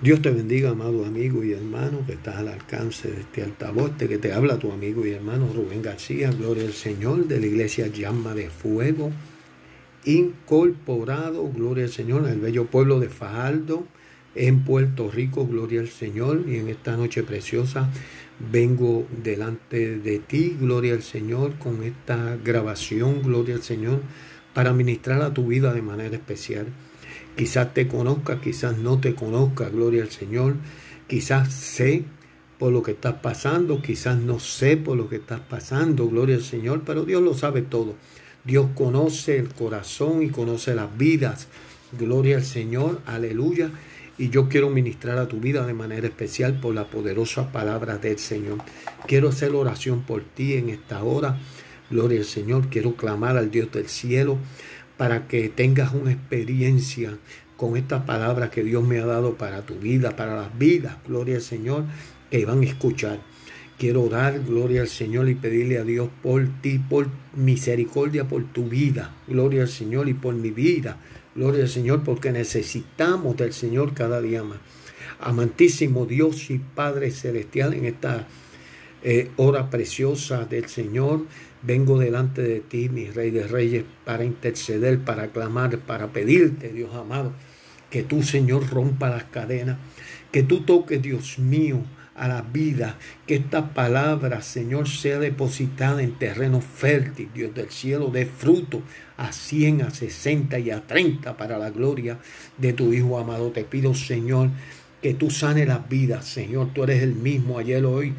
Dios te bendiga, amado amigo y hermano, que estás al alcance de este altavoz, de que te habla tu amigo y hermano Rubén García, gloria al Señor, de la iglesia Llama de Fuego, incorporado, gloria al Señor, el bello pueblo de Fajardo, en Puerto Rico, gloria al Señor, y en esta noche preciosa vengo delante de ti, gloria al Señor, con esta grabación, gloria al Señor, para ministrar a tu vida de manera especial. Quizás te conozca, quizás no te conozca, gloria al Señor. Quizás sé por lo que estás pasando, quizás no sé por lo que estás pasando, gloria al Señor, pero Dios lo sabe todo. Dios conoce el corazón y conoce las vidas. Gloria al Señor, aleluya. Y yo quiero ministrar a tu vida de manera especial por la poderosa palabra del Señor. Quiero hacer oración por ti en esta hora. Gloria al Señor. Quiero clamar al Dios del cielo para que tengas una experiencia con esta palabra que Dios me ha dado para tu vida, para las vidas, gloria al Señor, que van a escuchar. Quiero orar, gloria al Señor, y pedirle a Dios por ti, por misericordia, por tu vida, gloria al Señor y por mi vida, gloria al Señor, porque necesitamos del Señor cada día más. Amantísimo Dios y Padre Celestial, en esta eh, hora preciosa del Señor, Vengo delante de ti, mi Rey de Reyes, para interceder, para clamar, para pedirte, Dios amado, que tú, Señor, rompa las cadenas, que tú toques, Dios mío, a la vida, que esta palabra, Señor, sea depositada en terreno fértil, Dios del cielo, de fruto a 100, a 60 y a 30 para la gloria de tu Hijo amado. Te pido, Señor, que tú sanes las vidas, Señor, tú eres el mismo ayer, hoy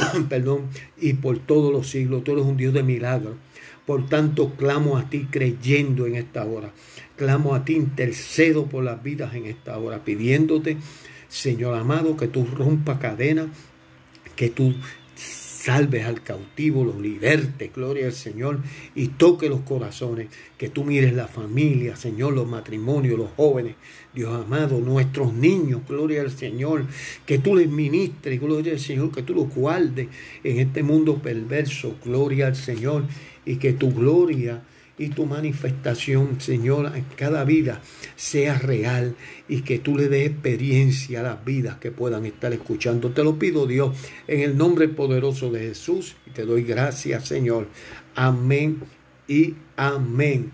perdón, y por todos los siglos. Tú eres un Dios de milagros. Por tanto, clamo a ti creyendo en esta hora. Clamo a ti, intercedo por las vidas en esta hora, pidiéndote, Señor amado, que tú rompas cadenas, que tú salves al cautivo, lo liberte, gloria al Señor, y toque los corazones, que tú mires la familia, Señor, los matrimonios, los jóvenes, Dios amado, nuestros niños, gloria al Señor, que tú les ministres, gloria al Señor, que tú los guardes en este mundo perverso, gloria al Señor, y que tu gloria y tu manifestación, Señor, en cada vida sea real y que tú le des experiencia a las vidas que puedan estar escuchando. Te lo pido, Dios, en el nombre poderoso de Jesús y te doy gracias, Señor. Amén y amén.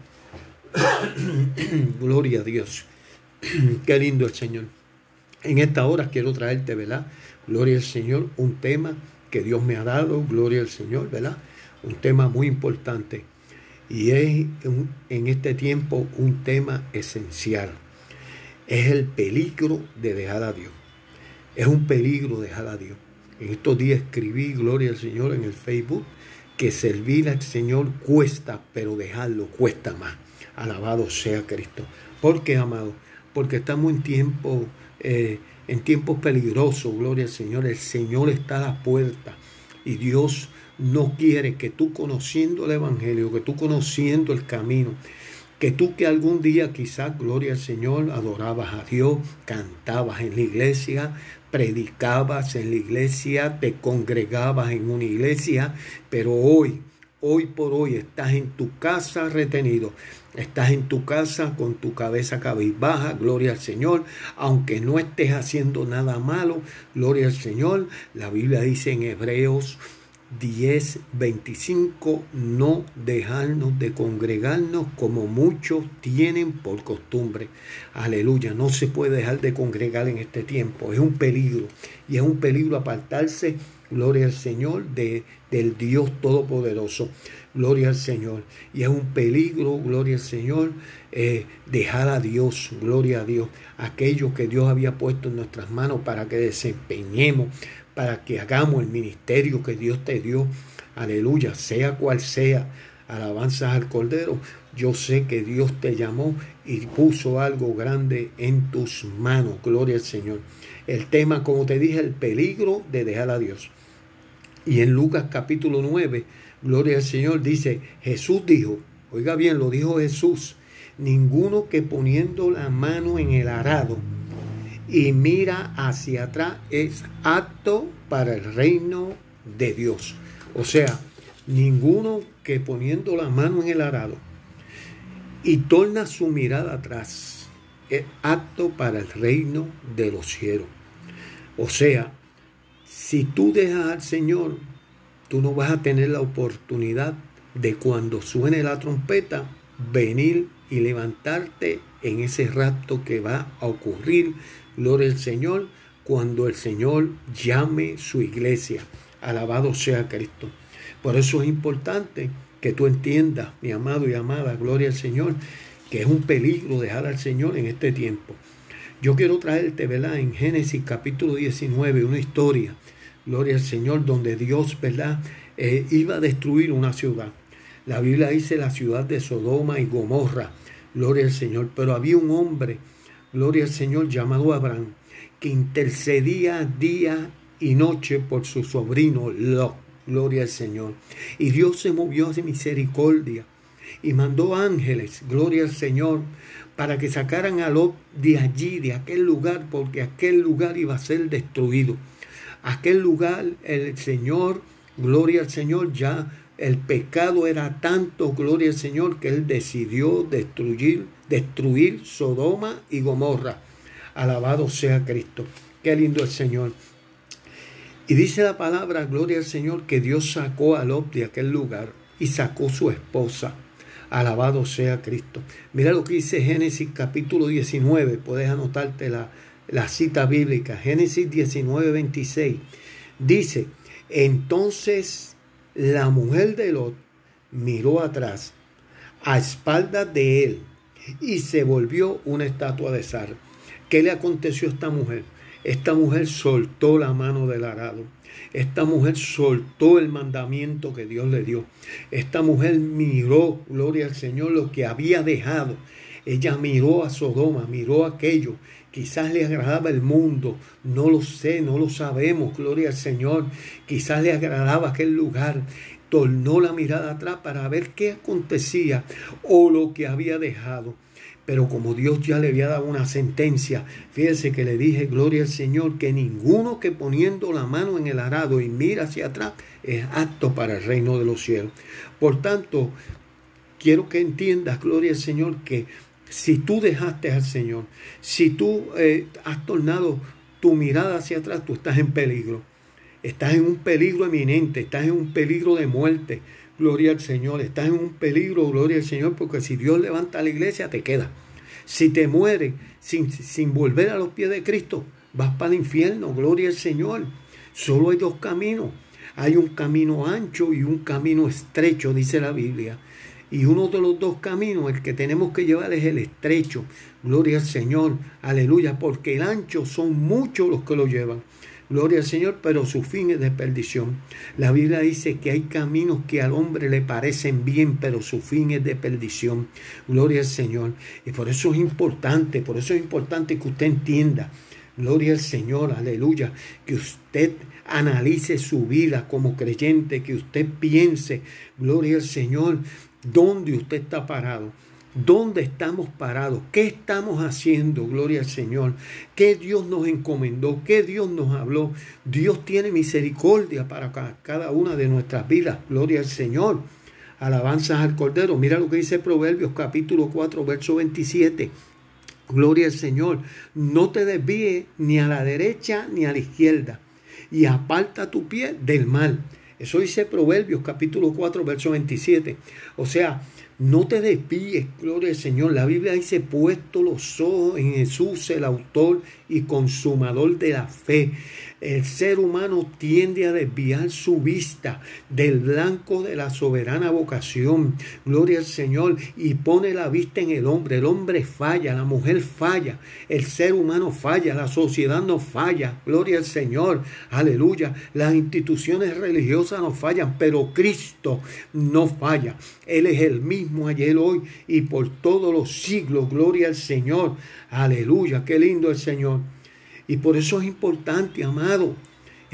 Gloria a Dios. Qué lindo el Señor. En esta hora quiero traerte, ¿verdad? Gloria al Señor, un tema que Dios me ha dado, gloria al Señor, ¿verdad? Un tema muy importante y es en este tiempo un tema esencial. Es el peligro de dejar a Dios. Es un peligro dejar a Dios. En estos días escribí, gloria al Señor, en el Facebook, que servir al Señor cuesta, pero dejarlo cuesta más. Alabado sea Cristo. ¿Por qué, amado? Porque estamos en tiempos, eh, en tiempos peligrosos, gloria al Señor. El Señor está a la puerta y Dios no quiere que tú conociendo el Evangelio, que tú conociendo el camino, que tú que algún día quizás, gloria al Señor, adorabas a Dios, cantabas en la iglesia, predicabas en la iglesia, te congregabas en una iglesia, pero hoy, hoy por hoy estás en tu casa retenido, estás en tu casa con tu cabeza cabizbaja, gloria al Señor, aunque no estés haciendo nada malo, gloria al Señor, la Biblia dice en Hebreos 10, 25, no dejarnos de congregarnos como muchos tienen por costumbre. Aleluya, no se puede dejar de congregar en este tiempo, es un peligro y es un peligro apartarse, gloria al Señor, de, del Dios Todopoderoso. Gloria al Señor. Y es un peligro, gloria al Señor, eh, dejar a Dios, gloria a Dios, aquello que Dios había puesto en nuestras manos para que desempeñemos para que hagamos el ministerio que Dios te dio. Aleluya, sea cual sea, alabanzas al Cordero. Yo sé que Dios te llamó y puso algo grande en tus manos. Gloria al Señor. El tema, como te dije, el peligro de dejar a Dios. Y en Lucas capítulo 9, gloria al Señor, dice, Jesús dijo, oiga bien, lo dijo Jesús, ninguno que poniendo la mano en el arado, y mira hacia atrás es apto para el reino de Dios. O sea, ninguno que poniendo la mano en el arado y torna su mirada atrás, es apto para el reino de los cielos. O sea, si tú dejas al Señor, tú no vas a tener la oportunidad de cuando suene la trompeta, venir y levantarte en ese rato que va a ocurrir, gloria al Señor, cuando el Señor llame su iglesia. Alabado sea Cristo. Por eso es importante que tú entiendas, mi amado y amada, gloria al Señor, que es un peligro dejar al Señor en este tiempo. Yo quiero traerte, ¿verdad? En Génesis capítulo 19, una historia, gloria al Señor, donde Dios, ¿verdad? Eh, iba a destruir una ciudad. La Biblia dice la ciudad de Sodoma y Gomorra, gloria al Señor. Pero había un hombre, gloria al Señor, llamado Abraham, que intercedía día y noche por su sobrino Lot. Gloria al Señor. Y Dios se movió hacia misericordia y mandó ángeles, gloria al Señor, para que sacaran a Lot de allí, de aquel lugar, porque aquel lugar iba a ser destruido. Aquel lugar, el Señor, gloria al Señor, ya el pecado era tanto, gloria al Señor, que Él decidió destruir, destruir Sodoma y Gomorra. Alabado sea Cristo. Qué lindo el Señor. Y dice la palabra, gloria al Señor, que Dios sacó a Lot de aquel lugar y sacó su esposa. Alabado sea Cristo. Mira lo que dice Génesis capítulo 19. Puedes anotarte la, cita bíblica. Génesis 19, 26. Dice, entonces la mujer de Lot miró atrás, a espaldas de él, y se volvió una estatua de sal. ¿Qué le aconteció a esta mujer? Esta mujer soltó la mano del arado. Esta mujer soltó el mandamiento que Dios le dio. Esta mujer miró, gloria al Señor, lo que había dejado. Ella miró a Sodoma, miró aquello. Quizás le agradaba el mundo, no lo sé, no lo sabemos, gloria al Señor. Quizás le agradaba aquel lugar. Tornó la mirada atrás para ver qué acontecía o lo que había dejado. Pero como Dios ya le había dado una sentencia, fíjese que le dije, gloria al Señor, que ninguno que poniendo la mano en el arado y mira hacia atrás es apto para el reino de los cielos. Por tanto, quiero que entiendas, gloria al Señor, que si tú dejaste al Señor, si tú eh, has tornado tu mirada hacia atrás, tú estás en peligro. Estás en un peligro eminente, estás en un peligro de muerte. Gloria al Señor. Estás en un peligro, gloria al Señor, porque si Dios levanta la iglesia, te queda. Si te mueres sin, sin volver a los pies de Cristo, vas para el infierno, gloria al Señor. Solo hay dos caminos. Hay un camino ancho y un camino estrecho, dice la Biblia. Y uno de los dos caminos, el que tenemos que llevar es el estrecho. Gloria al Señor, aleluya, porque el ancho son muchos los que lo llevan. Gloria al Señor, pero su fin es de perdición. La Biblia dice que hay caminos que al hombre le parecen bien, pero su fin es de perdición. Gloria al Señor. Y por eso es importante, por eso es importante que usted entienda. Gloria al Señor, aleluya. Que usted analice su vida como creyente, que usted piense, gloria al Señor, dónde usted está parado. ¿Dónde estamos parados? ¿Qué estamos haciendo? Gloria al Señor. ¿Qué Dios nos encomendó? ¿Qué Dios nos habló? Dios tiene misericordia para cada una de nuestras vidas. Gloria al Señor. Alabanzas al Cordero. Mira lo que dice Proverbios capítulo 4, verso 27. Gloria al Señor. No te desvíes ni a la derecha ni a la izquierda. Y aparta tu pie del mal. Eso dice Proverbios capítulo 4, verso 27. O sea, no te desvíes, gloria al Señor. La Biblia dice, puesto los ojos en Jesús, el autor y consumador de la fe. El ser humano tiende a desviar su vista del blanco de la soberana vocación. Gloria al Señor. Y pone la vista en el hombre. El hombre falla, la mujer falla, el ser humano falla, la sociedad no falla. Gloria al Señor. Aleluya. Las instituciones religiosas no fallan, pero Cristo no falla. Él es el mismo ayer, hoy y por todos los siglos. Gloria al Señor. Aleluya. Qué lindo el Señor. Y por eso es importante, amado,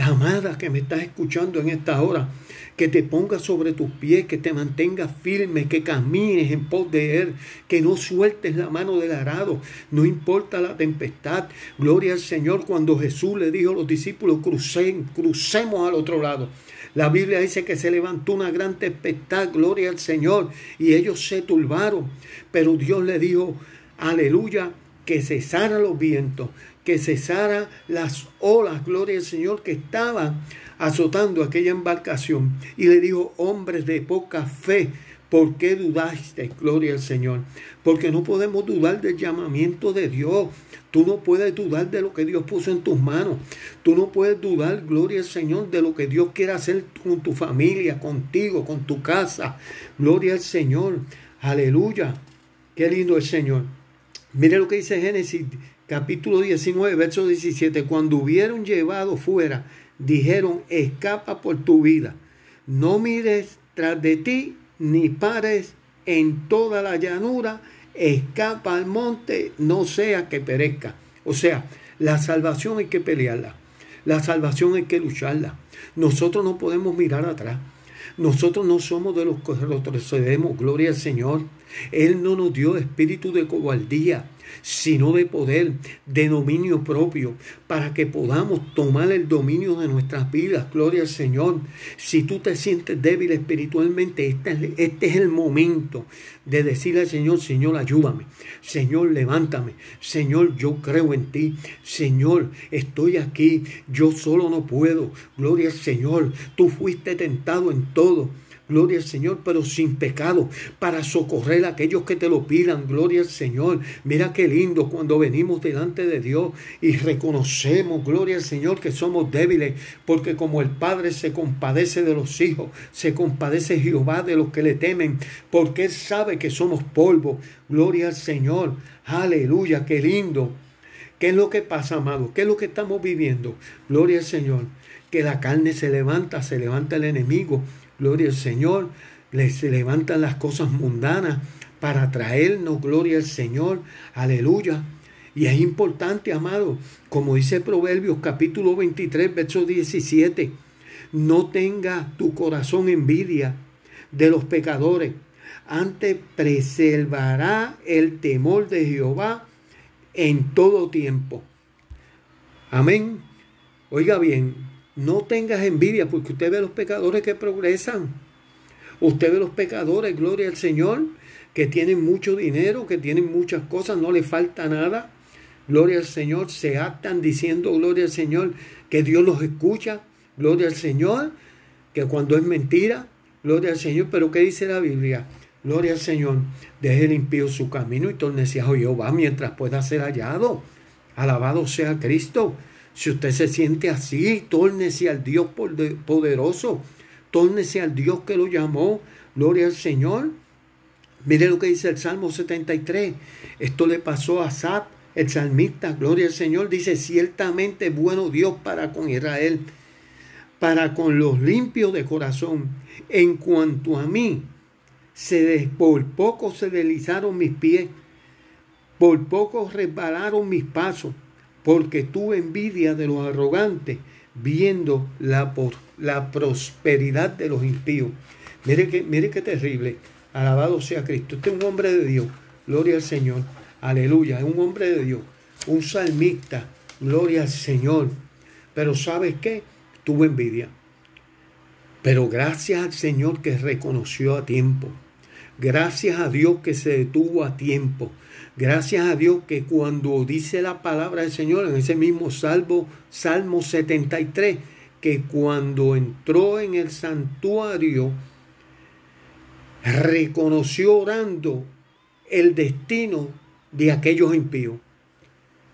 amada que me estás escuchando en esta hora, que te pongas sobre tus pies, que te mantengas firme, que camines en pos de Él, que no sueltes la mano del arado, no importa la tempestad. Gloria al Señor cuando Jesús le dijo a los discípulos, crucen, crucemos al otro lado. La Biblia dice que se levantó una gran tempestad, gloria al Señor, y ellos se turbaron, pero Dios le dijo, aleluya, que cesara los vientos, que cesara las olas, gloria al Señor, que estaban azotando aquella embarcación. Y le dijo, hombres de poca fe, ¿por qué dudaste? Gloria al Señor. Porque no podemos dudar del llamamiento de Dios. Tú no puedes dudar de lo que Dios puso en tus manos. Tú no puedes dudar, gloria al Señor, de lo que Dios quiere hacer con tu familia, contigo, con tu casa. Gloria al Señor. Aleluya. Qué lindo el Señor. Mire lo que dice Génesis capítulo 19, verso 17. Cuando hubieron llevado fuera, dijeron, escapa por tu vida. No mires tras de ti, ni pares en toda la llanura, escapa al monte, no sea que perezca. O sea, la salvación hay que pelearla. La salvación hay que lucharla. Nosotros no podemos mirar atrás. Nosotros no somos de los que retrocedemos, gloria al Señor. Él no nos dio espíritu de cobardía, sino de poder, de dominio propio, para que podamos tomar el dominio de nuestras vidas. Gloria al Señor. Si tú te sientes débil espiritualmente, este es, este es el momento de decirle al Señor, Señor, ayúdame. Señor, levántame. Señor, yo creo en ti. Señor, estoy aquí. Yo solo no puedo. Gloria al Señor. Tú fuiste tentado en todo gloria al Señor, pero sin pecado, para socorrer a aquellos que te lo pidan, gloria al Señor. Mira qué lindo cuando venimos delante de Dios y reconocemos, gloria al Señor, que somos débiles, porque como el Padre se compadece de los hijos, se compadece Jehová de los que le temen, porque Él sabe que somos polvo, gloria al Señor, aleluya, qué lindo. ¿Qué es lo que pasa, amado? ¿Qué es lo que estamos viviendo? Gloria al Señor. Que la carne se levanta, se levanta el enemigo gloria al Señor, les levantan las cosas mundanas para traernos, gloria al Señor, aleluya. Y es importante, amado, como dice Proverbios capítulo 23, verso 17, no tenga tu corazón envidia de los pecadores, antes preservará el temor de Jehová en todo tiempo. Amén. Oiga bien, no tengas envidia porque usted ve a los pecadores que progresan. Usted ve a los pecadores, gloria al Señor, que tienen mucho dinero, que tienen muchas cosas, no le falta nada. Gloria al Señor, se actan diciendo, gloria al Señor, que Dios los escucha. Gloria al Señor, que cuando es mentira, gloria al Señor. Pero ¿qué dice la Biblia? Gloria al Señor, deje el su camino y tornece a Jehová mientras pueda ser hallado. Alabado sea Cristo. Si usted se siente así, tórnese al Dios poderoso, tórnese al Dios que lo llamó, gloria al Señor. Mire lo que dice el Salmo 73. Esto le pasó a Sat, el salmista, gloria al Señor, dice, ciertamente bueno Dios para con Israel, para con los limpios de corazón. En cuanto a mí, se por poco se deslizaron mis pies, por poco resbalaron mis pasos porque tuve envidia de los arrogantes, viendo la, la prosperidad de los impíos. Mire mire qué terrible. Alabado sea Cristo. Este es un hombre de Dios. Gloria al Señor. Aleluya. Es un hombre de Dios. Un salmista. Gloria al Señor. Pero ¿sabes qué? Tuvo envidia. Pero gracias al Señor que reconoció a tiempo. Gracias a Dios que se detuvo a tiempo. Gracias a Dios que cuando dice la palabra del Señor en ese mismo salvo, Salmo 73, que cuando entró en el santuario, reconoció orando el destino de aquellos impíos.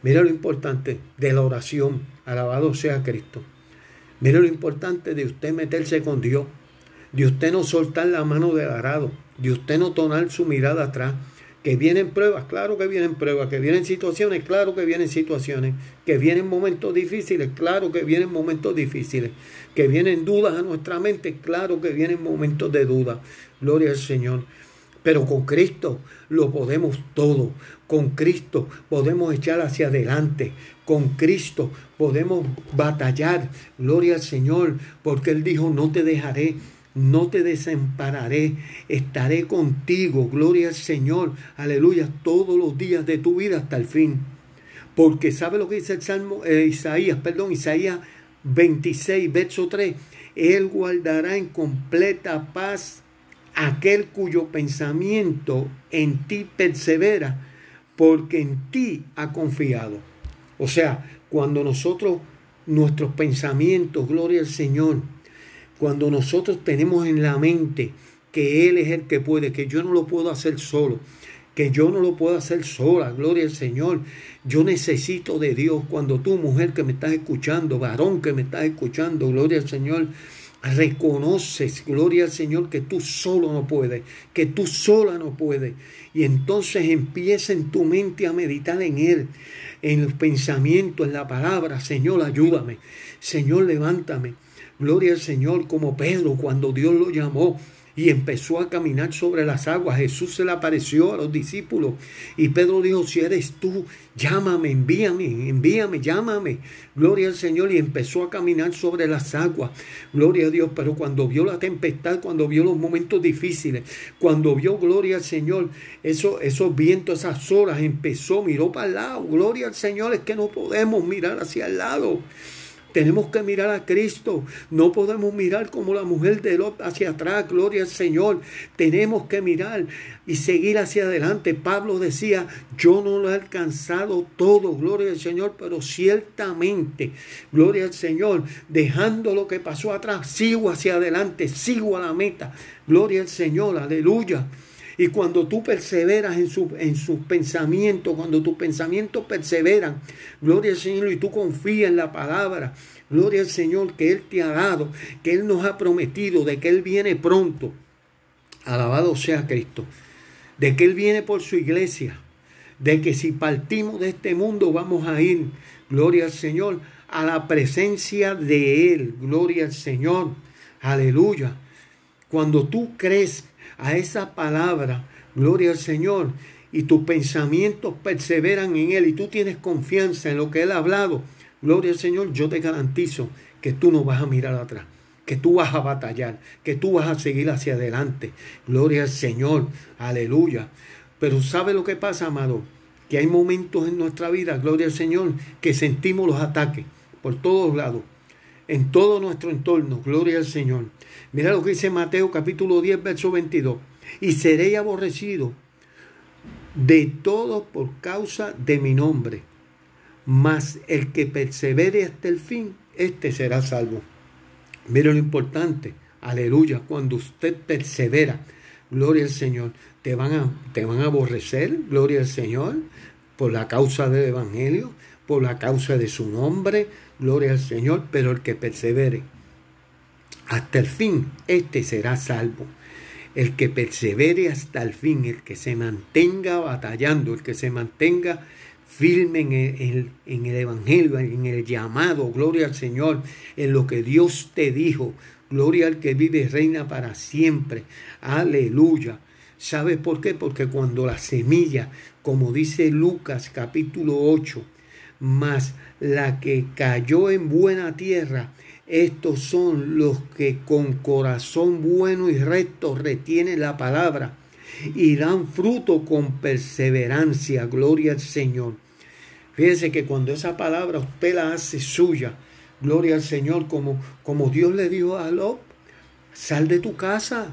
Mira lo importante de la oración, alabado sea Cristo. Mira lo importante de usted meterse con Dios, de usted no soltar la mano del arado, de usted no tonar su mirada atrás, que vienen pruebas, claro que vienen pruebas, que vienen situaciones, claro que vienen situaciones, que vienen momentos difíciles, claro que vienen momentos difíciles, que vienen dudas a nuestra mente, claro que vienen momentos de duda. Gloria al Señor. Pero con Cristo lo podemos todo. Con Cristo podemos echar hacia adelante. Con Cristo podemos batallar. Gloria al Señor. Porque Él dijo, no te dejaré no te desampararé, estaré contigo, gloria al Señor, aleluya, todos los días de tu vida hasta el fin. Porque sabe lo que dice el Salmo, eh, Isaías, perdón, Isaías 26, verso 3, Él guardará en completa paz aquel cuyo pensamiento en ti persevera, porque en ti ha confiado. O sea, cuando nosotros, nuestros pensamientos, gloria al Señor, cuando nosotros tenemos en la mente que Él es el que puede, que yo no lo puedo hacer solo, que yo no lo puedo hacer sola, gloria al Señor. Yo necesito de Dios. Cuando tú, mujer que me estás escuchando, varón que me estás escuchando, gloria al Señor, reconoces, gloria al Señor, que tú solo no puedes, que tú sola no puedes. Y entonces empieza en tu mente a meditar en Él, en los pensamientos, en la palabra. Señor, ayúdame. Señor, levántame. Gloria al Señor, como Pedro cuando Dios lo llamó y empezó a caminar sobre las aguas. Jesús se le apareció a los discípulos y Pedro dijo, si eres tú, llámame, envíame, envíame, llámame. Gloria al Señor y empezó a caminar sobre las aguas. Gloria a Dios, pero cuando vio la tempestad, cuando vio los momentos difíciles, cuando vio, gloria al Señor, eso, esos vientos, esas horas, empezó, miró para el lado. Gloria al Señor, es que no podemos mirar hacia el lado. Tenemos que mirar a Cristo. No podemos mirar como la mujer de Lot hacia atrás. Gloria al Señor. Tenemos que mirar y seguir hacia adelante. Pablo decía, yo no lo he alcanzado todo. Gloria al Señor. Pero ciertamente, gloria al Señor, dejando lo que pasó atrás, sigo hacia adelante. Sigo a la meta. Gloria al Señor. Aleluya. Y cuando tú perseveras en, su, en sus pensamientos, cuando tus pensamientos perseveran, gloria al Señor, y tú confías en la palabra, gloria al Señor que Él te ha dado, que Él nos ha prometido, de que Él viene pronto. Alabado sea Cristo. De que Él viene por su iglesia. De que si partimos de este mundo vamos a ir, gloria al Señor, a la presencia de Él. Gloria al Señor. Aleluya. Cuando tú crees a esa palabra, gloria al Señor, y tus pensamientos perseveran en Él y tú tienes confianza en lo que Él ha hablado, gloria al Señor, yo te garantizo que tú no vas a mirar atrás, que tú vas a batallar, que tú vas a seguir hacia adelante. Gloria al Señor, aleluya. Pero ¿sabe lo que pasa, amado? Que hay momentos en nuestra vida, gloria al Señor, que sentimos los ataques por todos lados, en todo nuestro entorno, gloria al Señor. Mira lo que dice Mateo capítulo 10, verso 22. Y seré aborrecido de todos por causa de mi nombre. Mas el que persevere hasta el fin, este será salvo. Mira lo importante, aleluya, cuando usted persevera, gloria al Señor, te van a, te van a aborrecer, gloria al Señor, por la causa del Evangelio, por la causa de su nombre, gloria al Señor, pero el que persevere hasta el fin, este será salvo. El que persevere hasta el fin, el que se mantenga batallando, el que se mantenga firme en el, Evangelio, en el llamado, gloria al Señor, en lo que Dios te dijo, gloria al que vive reina para siempre, aleluya. ¿Sabes por qué? Porque cuando la semilla, como dice Lucas capítulo 8, más la que cayó en buena tierra, estos son los que con corazón bueno y recto retienen la palabra y dan fruto con perseverancia. Gloria al Señor. Fíjese que cuando esa palabra usted la hace suya, gloria al Señor, como, como Dios le dijo a Lot, sal de tu casa,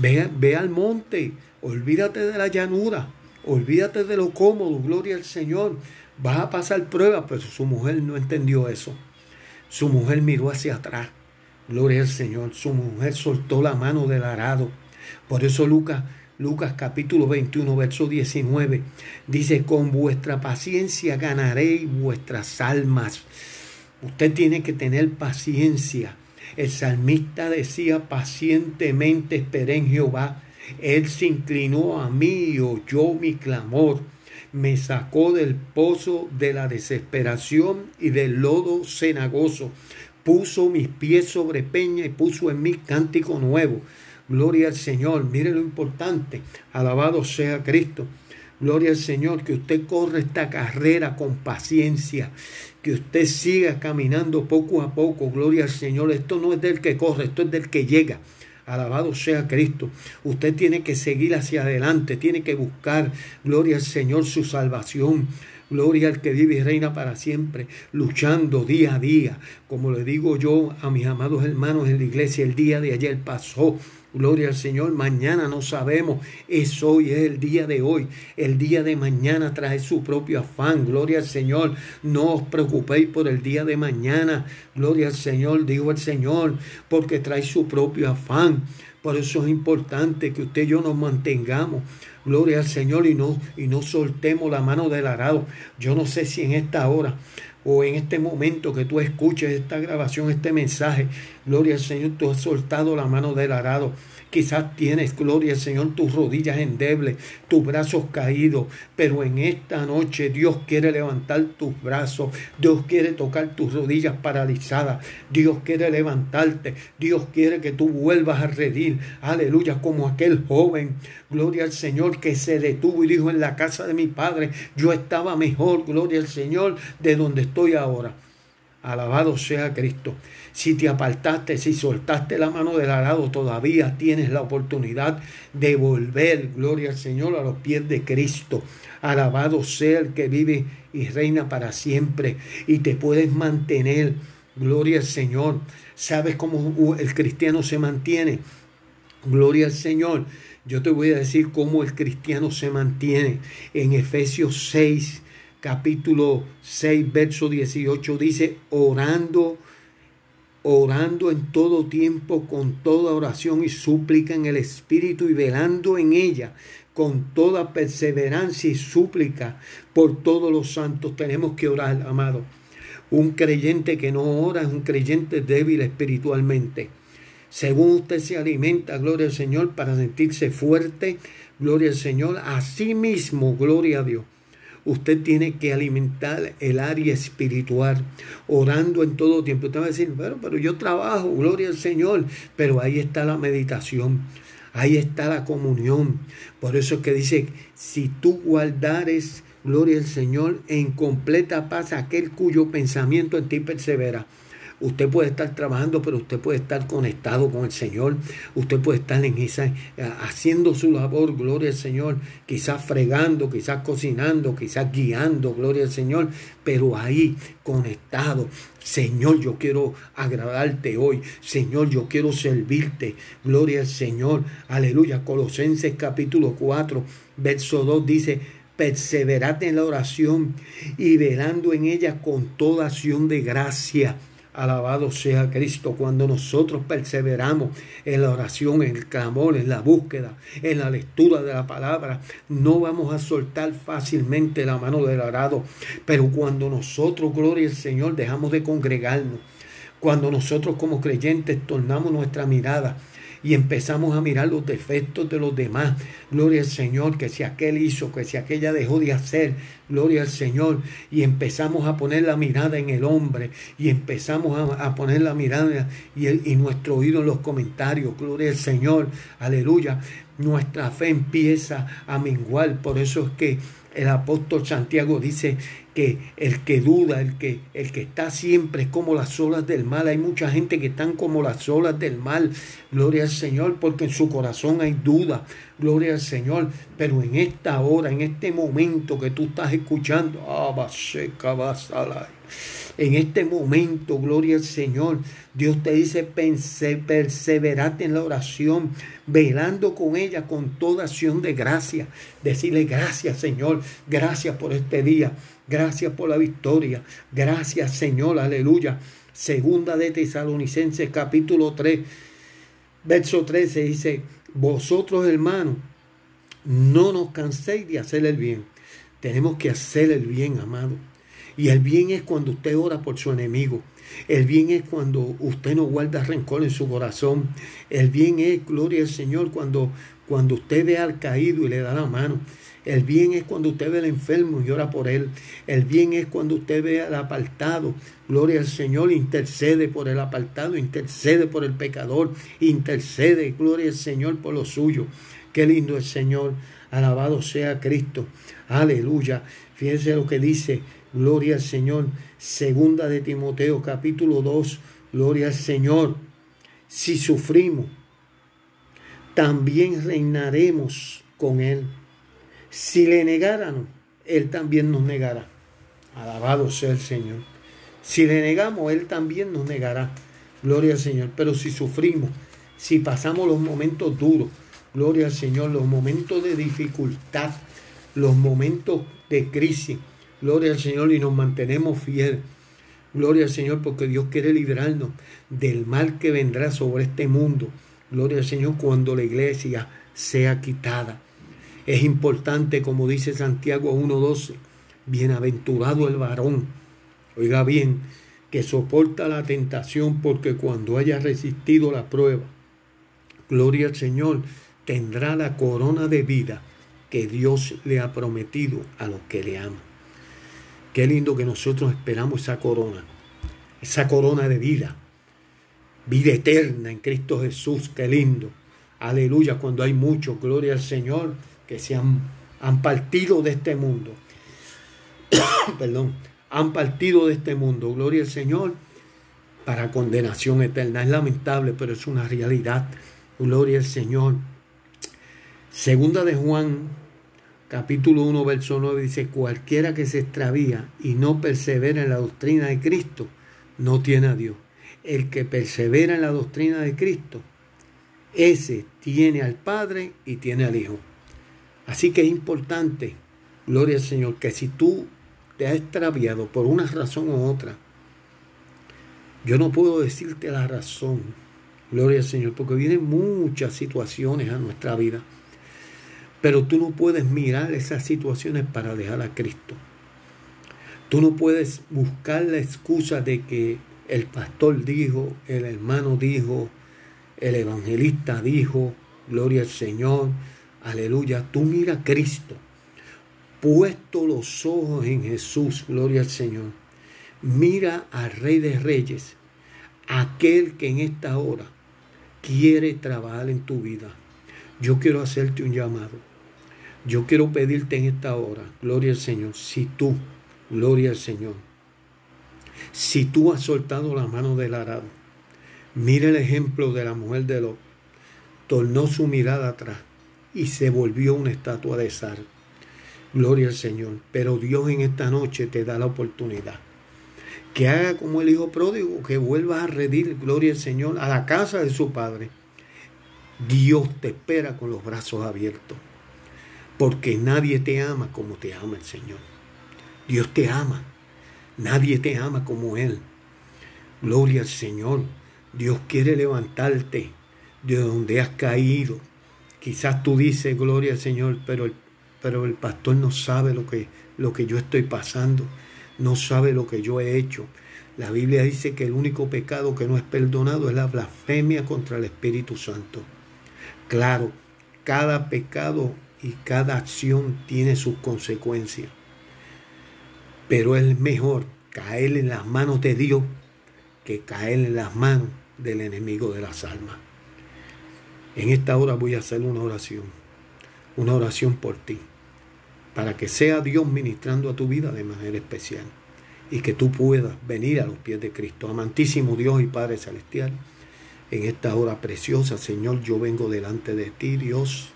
ve, ve al monte, olvídate de la llanura, olvídate de lo cómodo, gloria al Señor. Vas a pasar pruebas, pero su mujer no entendió eso. Su mujer miró hacia atrás. Gloria al Señor. Su mujer soltó la mano del arado. Por eso Lucas, Lucas capítulo 21, verso 19, dice, con vuestra paciencia ganaréis vuestras almas. Usted tiene que tener paciencia. El salmista decía, pacientemente esperé en Jehová. Él se inclinó a mí y oyó mi clamor me sacó del pozo de la desesperación y del lodo cenagoso. Puso mis pies sobre peña y puso en mí cántico nuevo. Gloria al Señor. Mire lo importante. Alabado sea Cristo. Gloria al Señor, que usted corre esta carrera con paciencia, que usted siga caminando poco a poco. Gloria al Señor. Esto no es del que corre, esto es del que llega. Alabado sea Cristo. Usted tiene que seguir hacia adelante, tiene que buscar, gloria al Señor, su salvación. Gloria al que vive y reina para siempre, luchando día a día. Como le digo yo a mis amados hermanos en la iglesia, el día de ayer pasó. Gloria al Señor, mañana no sabemos, es hoy, es el día de hoy. El día de mañana trae su propio afán. Gloria al Señor, no os preocupéis por el día de mañana. Gloria al Señor, digo el Señor, porque trae su propio afán. Por eso es importante que usted y yo nos mantengamos Gloria al Señor y no, y no soltemos la mano del arado. Yo no sé si en esta hora o en este momento que tú escuches esta grabación, este mensaje, gloria al Señor, tú has soltado la mano del arado. Quizás tienes, gloria al Señor, tus rodillas endebles, tus brazos caídos, pero en esta noche Dios quiere levantar tus brazos, Dios quiere tocar tus rodillas paralizadas, Dios quiere levantarte, Dios quiere que tú vuelvas a redir, aleluya, como aquel joven, gloria al Señor, que se detuvo y dijo en la casa de mi padre, yo estaba mejor, gloria al Señor, de donde estoy ahora. Alabado sea Cristo. Si te apartaste, si soltaste la mano del arado, todavía tienes la oportunidad de volver, gloria al Señor, a los pies de Cristo. Alabado sea el que vive y reina para siempre y te puedes mantener. Gloria al Señor. ¿Sabes cómo el cristiano se mantiene? Gloria al Señor. Yo te voy a decir cómo el cristiano se mantiene. En Efesios 6, capítulo 6, verso 18 dice, orando, orando en todo tiempo con toda oración y súplica en el Espíritu y velando en ella con toda perseverancia y súplica por todos los santos. Tenemos que orar, amado. Un creyente que no ora es un creyente débil espiritualmente. Según usted se alimenta, gloria al Señor, para sentirse fuerte, gloria al Señor, así mismo, gloria a Dios Usted tiene que alimentar el área espiritual, orando en todo tiempo. Usted va a decir, pero, pero yo trabajo, gloria al Señor. Pero ahí está la meditación, ahí está la comunión. Por eso es que dice, si tú guardares, gloria al Señor, en completa paz aquel cuyo pensamiento en ti persevera. Usted puede estar trabajando, pero usted puede estar conectado con el Señor. Usted puede estar en esa, eh, haciendo su labor, gloria al Señor. Quizás fregando, quizás cocinando, quizás guiando, gloria al Señor. Pero ahí, conectado. Señor, yo quiero agradarte hoy. Señor, yo quiero servirte. Gloria al Señor. Aleluya. Colosenses capítulo 4, verso 2 dice perseverad en la oración y velando en ella con toda acción de gracia Alabado sea Cristo cuando nosotros perseveramos en la oración, en el clamor, en la búsqueda, en la lectura de la palabra. No vamos a soltar fácilmente la mano del arado, pero cuando nosotros, gloria al Señor, dejamos de congregarnos, cuando nosotros como creyentes tornamos nuestra mirada y empezamos a mirar los defectos de los demás. Gloria al Señor, que si aquel hizo, que si aquella dejó de hacer, gloria al Señor. Y empezamos a poner la mirada en el hombre y empezamos a, poner la mirada y, y nuestro oído en los comentarios, gloria al Señor, aleluya. Nuestra fe empieza a menguar, por eso es que el apóstol Santiago dice que el que duda, el que, el que está siempre es como las olas del mal. Hay mucha gente que están como las olas del mal. Gloria al Señor, porque en su corazón hay duda. Gloria al Señor. Pero en esta hora, en este momento que tú estás escuchando, ah, en este momento, gloria al Señor, Dios te dice, perseverate en la oración, velando con ella con toda acción de gracia. Decirle gracias, Señor, gracias por este día, gracias por la victoria, gracias, Señor, aleluya. Segunda de Tesalonicenses, capítulo 3, verso 13 dice, vosotros hermanos, no nos canséis de hacer el bien. Tenemos que hacer el bien, amado. Y el bien es cuando usted ora por su enemigo. El bien es cuando usted no guarda rencor en su corazón. El bien es, gloria al Señor, cuando, cuando usted ve al caído y le da la mano. El bien es cuando usted ve al enfermo y ora por él. El bien es cuando usted ve al apartado. Gloria al Señor, intercede por el apartado, intercede por el pecador, intercede, gloria al Señor, por lo suyo. Qué lindo el Señor. Alabado sea Cristo. Aleluya. Fíjense lo que dice Gloria al Señor. Segunda de Timoteo capítulo 2. Gloria al Señor. Si sufrimos, también reinaremos con Él. Si le negaran, Él también nos negará. Alabado sea el Señor. Si le negamos, Él también nos negará. Gloria al Señor. Pero si sufrimos, si pasamos los momentos duros, gloria al Señor, los momentos de dificultad, los momentos de crisis, gloria al Señor, y nos mantenemos fieles. Gloria al Señor, porque Dios quiere librarnos del mal que vendrá sobre este mundo. Gloria al Señor cuando la iglesia sea quitada. Es importante, como dice Santiago 1.12, bienaventurado el varón, oiga bien, que soporta la tentación porque cuando haya resistido la prueba, gloria al Señor, tendrá la corona de vida que Dios le ha prometido a los que le aman. Qué lindo que nosotros esperamos esa corona, esa corona de vida, vida eterna en Cristo Jesús, qué lindo. Aleluya, cuando hay muchos, gloria al Señor, que se han, han partido de este mundo. Perdón, han partido de este mundo, gloria al Señor, para condenación eterna. Es lamentable, pero es una realidad. Gloria al Señor. Segunda de Juan, capítulo 1, verso 9, dice, cualquiera que se extravía y no persevera en la doctrina de Cristo, no tiene a Dios. El que persevera en la doctrina de Cristo, ese tiene al Padre y tiene al Hijo. Así que es importante, gloria al Señor, que si tú te has extraviado por una razón u otra, yo no puedo decirte la razón, gloria al Señor, porque vienen muchas situaciones a nuestra vida pero tú no puedes mirar esas situaciones para dejar a Cristo. Tú no puedes buscar la excusa de que el pastor dijo, el hermano dijo, el evangelista dijo, gloria al Señor, aleluya. Tú mira a Cristo, puesto los ojos en Jesús, gloria al Señor. Mira al Rey de Reyes, aquel que en esta hora quiere trabajar en tu vida. Yo quiero hacerte un llamado. Yo quiero pedirte en esta hora, gloria al Señor, si tú, gloria al Señor, si tú has soltado la mano del arado, mira el ejemplo de la mujer de Lot, tornó su mirada atrás y se volvió una estatua de sal. Gloria al Señor. Pero Dios en esta noche te da la oportunidad. Que haga como el hijo pródigo, que vuelva a redir, gloria al Señor, a la casa de su padre. Dios te espera con los brazos abiertos porque nadie te ama como te ama el Señor. Dios te ama. Nadie te ama como Él. Gloria al Señor. Dios quiere levantarte de donde has caído. Quizás tú dices, gloria al Señor, pero el, pastor no sabe lo que, lo que yo estoy pasando. No sabe lo que yo he hecho. La Biblia dice que el único pecado que no es perdonado es la blasfemia contra el Espíritu Santo. Claro, cada pecado y cada acción tiene sus consecuencias. Pero es mejor caer en las manos de Dios que caer en las manos del enemigo de las almas. En esta hora voy a hacer una oración, una oración por ti, para que sea Dios ministrando a tu vida de manera especial y que tú puedas venir a los pies de Cristo. Amantísimo Dios y Padre Celestial, en esta hora preciosa, Señor, yo vengo delante de ti, Dios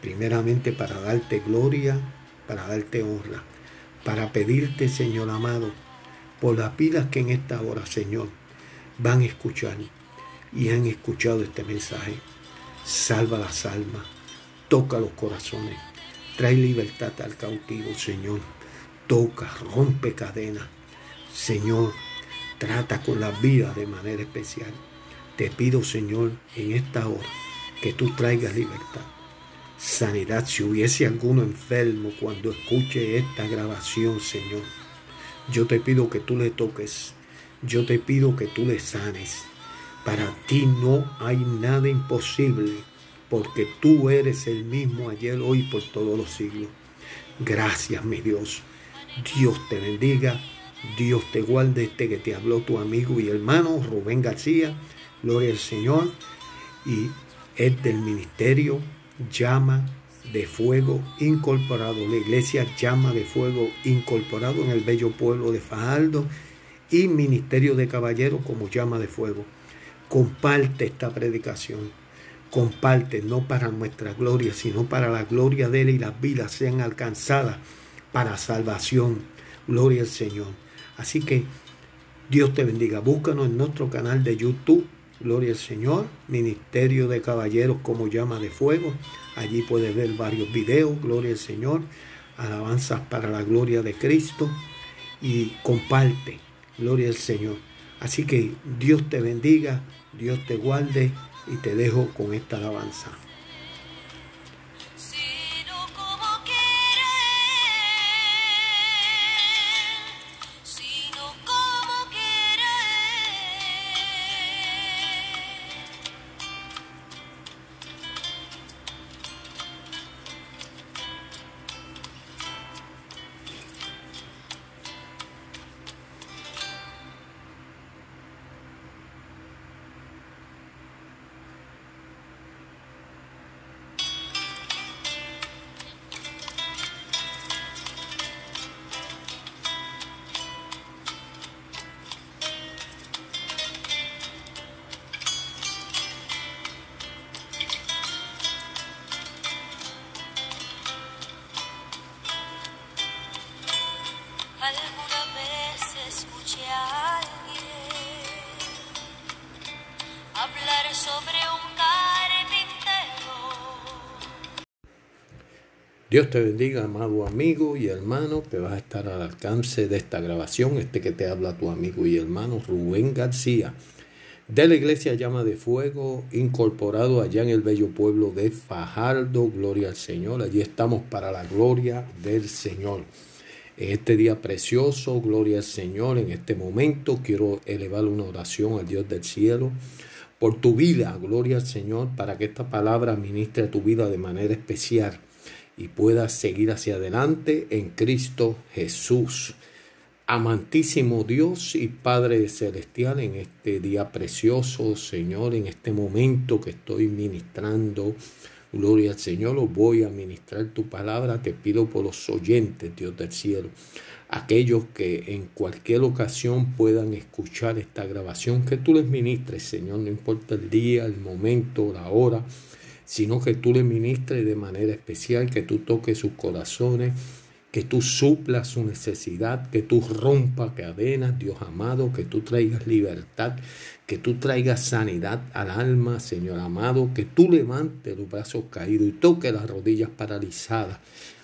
primeramente para darte gloria, para darte honra, para pedirte, Señor amado, por las vidas que en esta hora, Señor, van a escuchar y han escuchado este mensaje. Salva las almas, toca los corazones, trae libertad al cautivo, Señor. Toca, rompe cadenas. Señor, trata con las vidas de manera especial. Te pido, Señor, en esta hora que tú traigas libertad sanidad. Si hubiese alguno enfermo cuando escuche esta grabación, Señor, yo te pido que tú le toques. Yo te pido que tú le sanes. Para ti no hay nada imposible, porque tú eres el mismo ayer, hoy, por todos los siglos. Gracias, mi Dios. Dios te bendiga. Dios te guarde. Este que te habló tu amigo y hermano Rubén García. Gloria al Señor. Y es del ministerio llama de fuego incorporado, la iglesia llama de fuego incorporado en el bello pueblo de Fajardo y ministerio de caballeros como llama de fuego. Comparte esta predicación, comparte no para nuestra gloria, sino para la gloria de Él y las vidas sean alcanzadas para salvación, Gloria al Señor. Así que Dios te bendiga. Búscanos en nuestro canal de YouTube. Gloria al Señor. Ministerio de Caballeros como llama de fuego. Allí puedes ver varios videos. Gloria al Señor. Alabanzas para la gloria de Cristo. Y comparte. Gloria al Señor. Así que Dios te bendiga. Dios te guarde. Y te dejo con esta alabanza. Dios te bendiga, amado amigo y hermano, que vas a estar al alcance de esta grabación. Este que te habla tu amigo y hermano Rubén García, de la iglesia Llama de Fuego, incorporado allá en el bello pueblo de Fajardo. Gloria al Señor. Allí estamos para la gloria del Señor. En este día precioso, gloria al Señor. En este momento quiero elevar una oración al Dios del cielo por tu vida, gloria al Señor, para que esta palabra ministre tu vida de manera especial y puedas seguir hacia adelante en Cristo Jesús. Amantísimo Dios y Padre Celestial, en este día precioso, Señor, en este momento que estoy ministrando, gloria al Señor, lo voy a ministrar tu palabra, te pido por los oyentes, Dios del cielo, aquellos que en cualquier ocasión puedan escuchar esta grabación, que tú les ministres, Señor, no importa el día, el momento, la hora, sino que tú le ministres de manera especial, que tú toques sus corazones, que tú suplas su necesidad, que tú rompas cadenas, Dios amado, que tú traigas libertad, que tú traigas sanidad al alma, Señor amado, que tú levantes los brazos caídos y toques las rodillas paralizadas.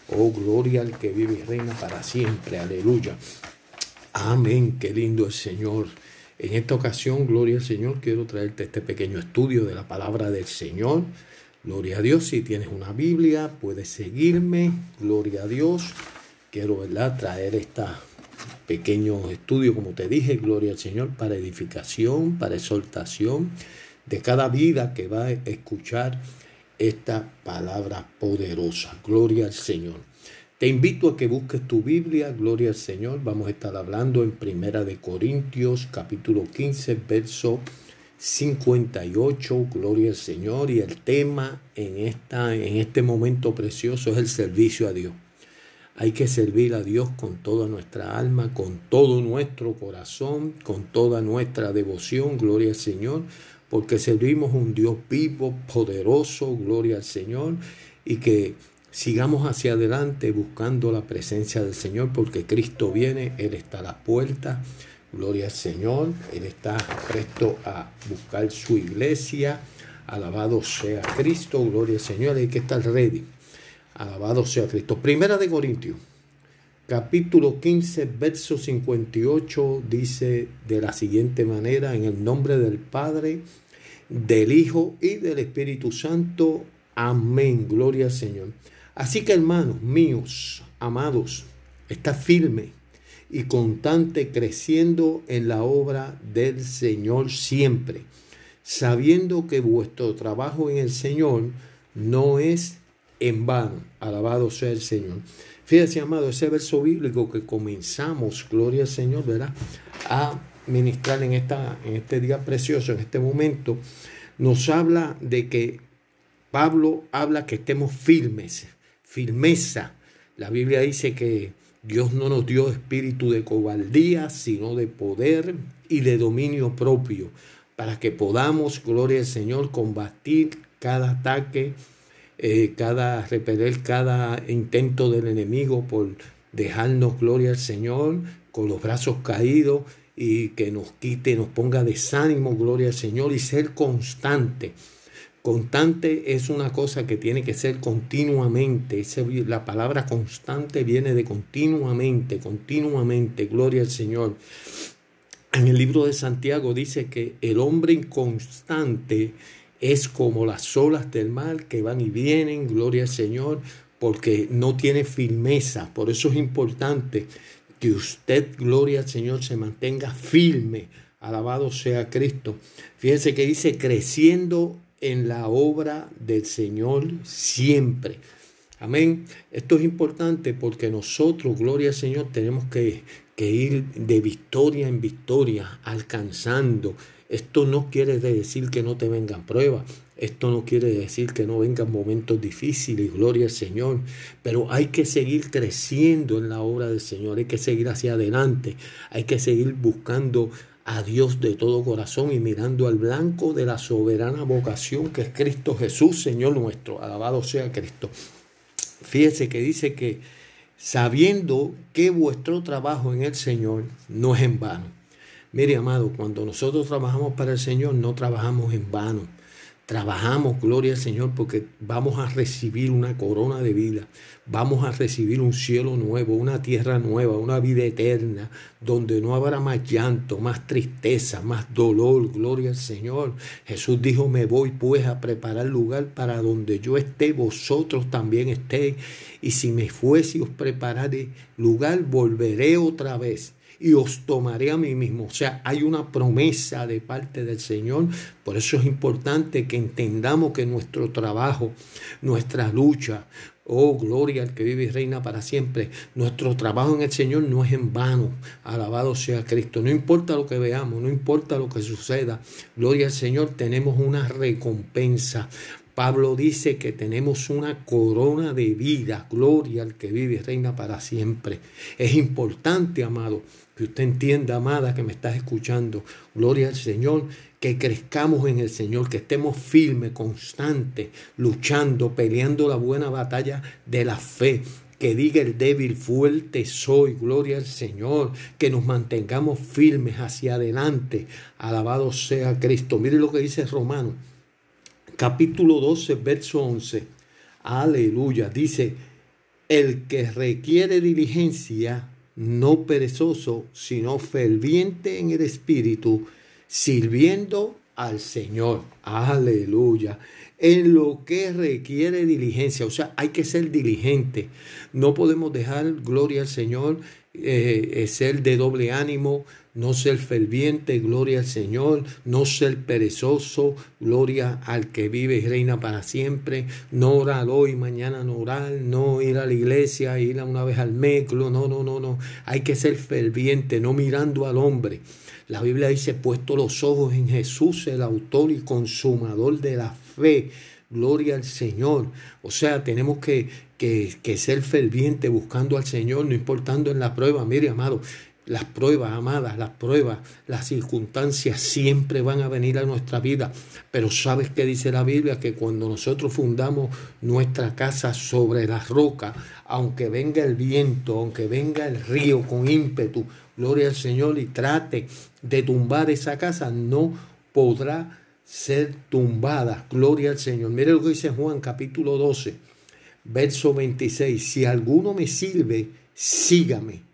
Oh, gloria al que vive y reina para siempre, aleluya. Amén, qué lindo el Señor. En esta ocasión, gloria al Señor, quiero traerte este pequeño estudio de la palabra del Señor. Gloria a Dios, si tienes una Biblia, puedes seguirme. Gloria a Dios. Quiero ¿verdad? traer este pequeño estudio, como te dije, gloria al Señor, para edificación, para exhortación de cada vida que va a escuchar esta palabra poderosa. Gloria al Señor. Te invito a que busques tu Biblia, gloria al Señor. Vamos a estar hablando en Primera de Corintios, capítulo 15, verso 58, gloria al Señor, y el tema en, esta, en este momento precioso es el servicio a Dios. Hay que servir a Dios con toda nuestra alma, con todo nuestro corazón, con toda nuestra devoción, gloria al Señor, porque servimos un Dios vivo, poderoso, gloria al Señor, y que sigamos hacia adelante buscando la presencia del Señor, porque Cristo viene, Él está a la puerta Gloria al Señor. Él está presto a buscar su iglesia. Alabado sea Cristo. Gloria al Señor. Hay que estar ready. Alabado sea Cristo. Primera de Corintios. Capítulo 15, verso 58 dice de la siguiente manera, en el nombre del Padre, del Hijo y del Espíritu Santo. Amén. Gloria al Señor. Así que hermanos míos, amados, está firme y constante creciendo en la obra del Señor siempre, sabiendo que vuestro trabajo en el Señor no es en vano. Alabado sea el Señor. Fíjese, amado, ese verso bíblico que comenzamos, gloria al Señor, ¿verdad? A ministrar en, esta, en este día precioso, en este momento, nos habla de que Pablo habla que estemos firmes, firmeza. La Biblia dice que Dios no nos dio espíritu de cobardía, sino de poder y de dominio propio, para que podamos, gloria al Señor, combatir cada ataque, eh, cada repeler cada intento del enemigo por dejarnos, gloria al Señor, con los brazos caídos y que nos quite, nos ponga desánimo, gloria al Señor, y ser constante. Constante es una cosa que tiene que ser continuamente. La palabra constante viene de continuamente, continuamente, gloria al Señor. En el libro de Santiago dice que el hombre inconstante es como las olas del mar que van y vienen, gloria al Señor, porque no tiene firmeza. Por eso es importante que usted, gloria al Señor, se mantenga firme. Alabado sea Cristo. Fíjense que dice creciendo en la obra del Señor siempre. Amén. Esto es importante porque nosotros, gloria al Señor, tenemos que, que ir de victoria en victoria, alcanzando. Esto no quiere decir que no te vengan pruebas. Esto no quiere decir que no vengan momentos difíciles, gloria al Señor, pero hay que seguir creciendo en la obra del Señor, hay que seguir hacia adelante, hay que seguir buscando a Dios de todo corazón y mirando al blanco de la soberana vocación que es Cristo Jesús, Señor nuestro. Alabado sea Cristo. Fíjese que dice que sabiendo que vuestro trabajo en el Señor no es en vano. Mire, amado, cuando nosotros trabajamos para el Señor, no trabajamos en vano. Trabajamos, gloria al Señor, porque vamos a recibir una corona de vida, vamos a recibir un cielo nuevo, una tierra nueva, una vida eterna, donde no habrá más llanto, más tristeza, más dolor, gloria al Señor. Jesús dijo, me voy pues a preparar lugar para donde yo esté, vosotros también estéis, y si me fuese y os prepararé lugar, volveré otra vez y os tomaré a mí mismo. O sea, hay una promesa de parte del Señor. Por eso es importante que entendamos que nuestro trabajo, nuestra lucha, Oh, gloria al que vive y reina para siempre. Nuestro trabajo en el Señor no es en vano. Alabado sea Cristo. No importa lo que veamos, no importa lo que suceda. Gloria al Señor, tenemos una recompensa. Pablo dice que tenemos una corona de vida, gloria al que vive y reina para siempre. Es importante, amado, que usted entienda, amada, que me estás escuchando, gloria al Señor, que crezcamos en el Señor, que estemos firmes, constantes, luchando, peleando la buena batalla de la fe, que diga el débil, fuerte soy, gloria al Señor, que nos mantengamos firmes hacia adelante, alabado sea Cristo. Mire lo que dice Romano capítulo 12, verso 11. Aleluya. Dice, el que requiere diligencia, no perezoso, sino ferviente en el espíritu, sirviendo al Señor. Aleluya. En lo que requiere diligencia, o sea, hay que ser diligente. No podemos dejar, gloria al Señor, eh, ser de doble ánimo, no ser ferviente, gloria al Señor, no ser perezoso, gloria al que vive y reina para siempre, no orar hoy, mañana no orar, no ir a la iglesia, ir a una vez al mes, no, no, no, no, hay que ser ferviente, no mirando al hombre. La Biblia dice, puesto los ojos en Jesús, el autor y consumador de la fe. Gloria al Señor. O sea, tenemos que, que, ser ferviente buscando al Señor, no importando en la prueba. Mire, amado, las pruebas, amadas, las pruebas, las circunstancias siempre van a venir a nuestra vida. Pero ¿sabes qué dice la Biblia? Que cuando nosotros fundamos nuestra casa sobre la roca, aunque venga el viento, aunque venga el río con ímpetu, gloria al Señor, y trate de tumbar esa casa, no podrá ser tumbada. Gloria al Señor. Mire lo que dice Juan capítulo 12, verso 26. Si alguno me sirve, sígame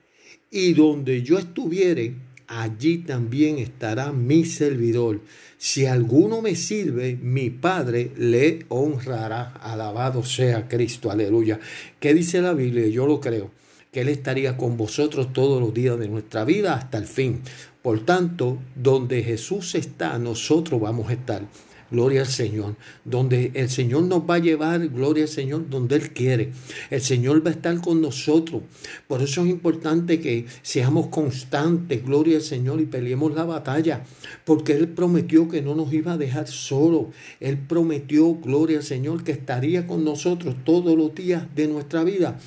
y donde yo estuviere, allí también estará mi servidor. Si alguno me sirve, mi Padre le honrará. Alabado sea Cristo, aleluya. ¿Qué dice la Biblia? Yo lo creo, que Él estaría con vosotros todos los días de nuestra vida hasta el fin. Por tanto, donde Jesús está, nosotros vamos a estar. Gloria al Señor. Donde el Señor nos va a llevar, gloria al Señor, donde Él quiere. El Señor va a estar con nosotros. Por eso es importante que seamos constantes, gloria al Señor, y peleemos la batalla. Porque Él prometió que no nos iba a dejar solo. Él prometió, gloria al Señor, que estaría con nosotros todos los días de nuestra vida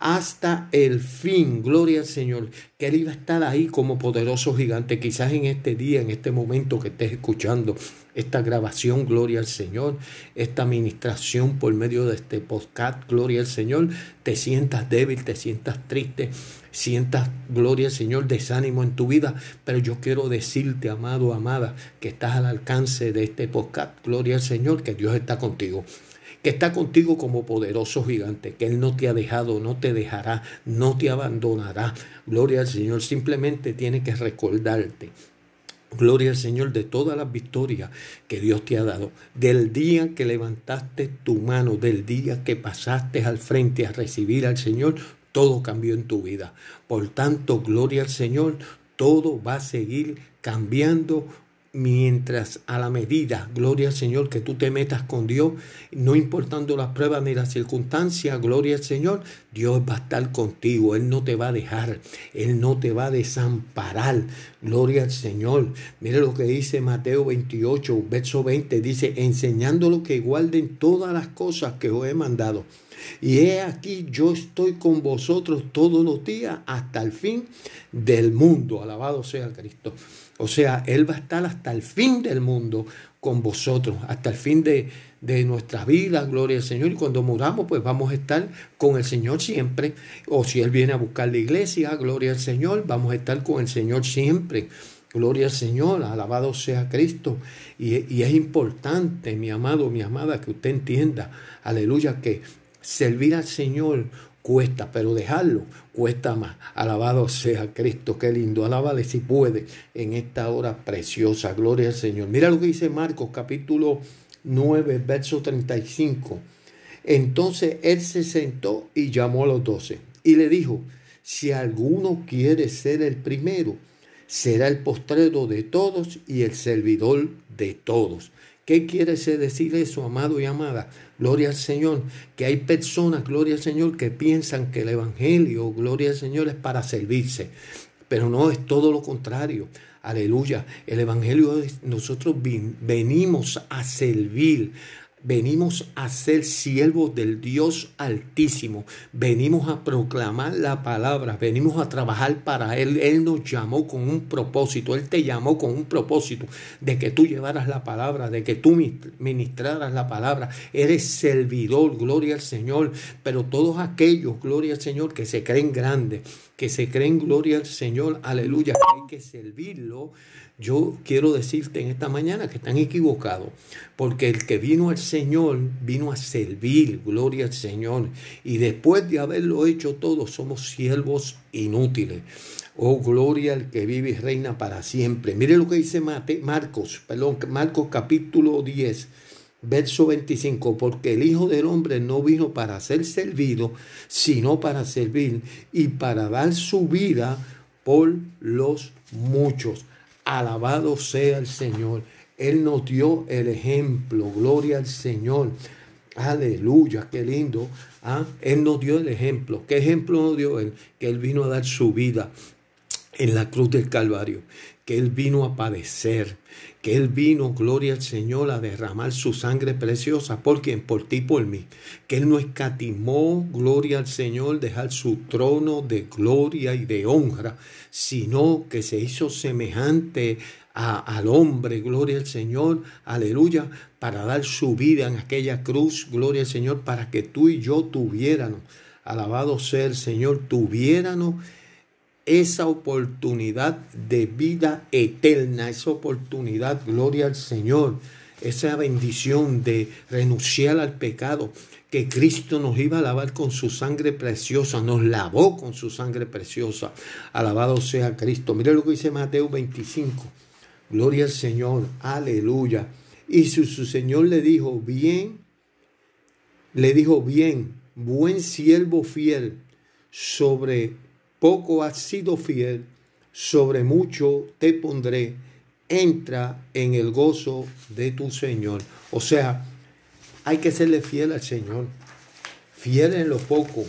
hasta el fin. Gloria al Señor. Que Él iba a estar ahí como poderoso gigante. Quizás en este día, en este momento que estés escuchando esta grabación, gloria al Señor, esta administración por medio de este podcast, gloria al Señor, te sientas débil, te sientas triste, sientas, gloria al Señor, desánimo en tu vida, pero yo quiero decirte, amado, amada, que estás al alcance de este podcast, gloria al Señor, que Dios está contigo que está contigo como poderoso gigante, que Él no te ha dejado, no te dejará, no te abandonará. Gloria al Señor, simplemente tiene que recordarte Gloria al Señor de todas las victorias que Dios te ha dado. Del día que levantaste tu mano, del día que pasaste al frente a recibir al Señor, todo cambió en tu vida. Por tanto, gloria al Señor, todo va a seguir cambiando mientras a la medida, gloria al Señor, que tú te metas con Dios, no importando las pruebas ni las circunstancias, gloria al Señor, Dios va a estar contigo, Él no te va a dejar, Él no te va a desamparar, gloria al Señor. Mire lo que dice Mateo 28, verso 20, dice, enseñándolo que guarden todas las cosas que os he mandado. Y he aquí, yo estoy con vosotros todos los días hasta el fin del mundo. Alabado sea Cristo. O sea, Él va a estar hasta el fin del mundo con vosotros, hasta el fin de, de nuestra vida, gloria al Señor. Y cuando muramos, pues vamos a estar con el Señor siempre. O si Él viene a buscar la iglesia, gloria al Señor, vamos a estar con el Señor siempre. Gloria al Señor, alabado sea Cristo. Y, y, es importante, mi amado, mi amada, que usted entienda, aleluya, que servir al Señor cuesta, pero dejarlo cuesta más. Alabado sea Cristo, qué lindo. Alábale si puede en esta hora preciosa. Gloria al Señor. Mira lo que dice Marcos capítulo 9, verso 35. Entonces él se sentó y llamó a los doce y le dijo, si alguno quiere ser el primero, será el postrero de todos y el servidor de todos. ¿Qué quiere decir eso, amado y amada? Gloria al Señor, que hay personas, gloria al Señor, que piensan que el Evangelio, gloria al Señor, es para servirse. Pero no, es todo lo contrario. Aleluya. El Evangelio es, nosotros venimos a servir, Venimos a ser siervos del Dios Altísimo. Venimos a proclamar la palabra. Venimos a trabajar para Él. Él nos llamó con un propósito. Él te llamó con un propósito de que tú llevaras la palabra, de que tú ministraras la palabra. Eres servidor, gloria al Señor. Pero todos aquellos, gloria al Señor, que se creen grandes, que se creen gloria al Señor, aleluya, que hay que servirlo yo quiero decirte en esta mañana que están equivocados, porque el que vino al Señor vino a servir, gloria al Señor, y después de haberlo hecho todo, somos siervos inútiles. Oh, gloria al que vive y reina para siempre. Mire lo que dice Marcos, perdón, Marcos capítulo 10, verso 25, porque el Hijo del Hombre no vino para ser servido, sino para servir y para dar su vida por los muchos. Alabado sea el Señor. Él nos dio el ejemplo. Gloria al Señor. Aleluya, qué lindo. ¿ah? Él nos dio el ejemplo. ¿Qué ejemplo nos dio Él? Que Él vino a dar su vida en la cruz del Calvario, que Él vino a padecer, que Él vino, gloria al Señor, a derramar su sangre preciosa. ¿Por quién? Por ti, por mí. Que Él no escatimó, gloria al Señor, dejar su trono de gloria y de honra, sino que se hizo semejante al hombre, gloria al Señor, aleluya, para dar su vida en aquella cruz, gloria al Señor, para que tú y yo tuviéramos, alabado sea el Señor, tuviéramos esa oportunidad de vida eterna, esa oportunidad, gloria al Señor, esa bendición de renunciar al pecado, que Cristo nos iba a lavar con su sangre preciosa, nos lavó con su sangre preciosa. Alabado sea Cristo. Mire lo que dice Mateo 25. Gloria al Señor, aleluya. Y su, su Señor le dijo, bien, le dijo, bien, buen siervo fiel, sobre poco has sido fiel, sobre mucho te pondré, entra en el gozo de tu Señor. O sea, hay que serle fiel al Señor, fiel en lo poco,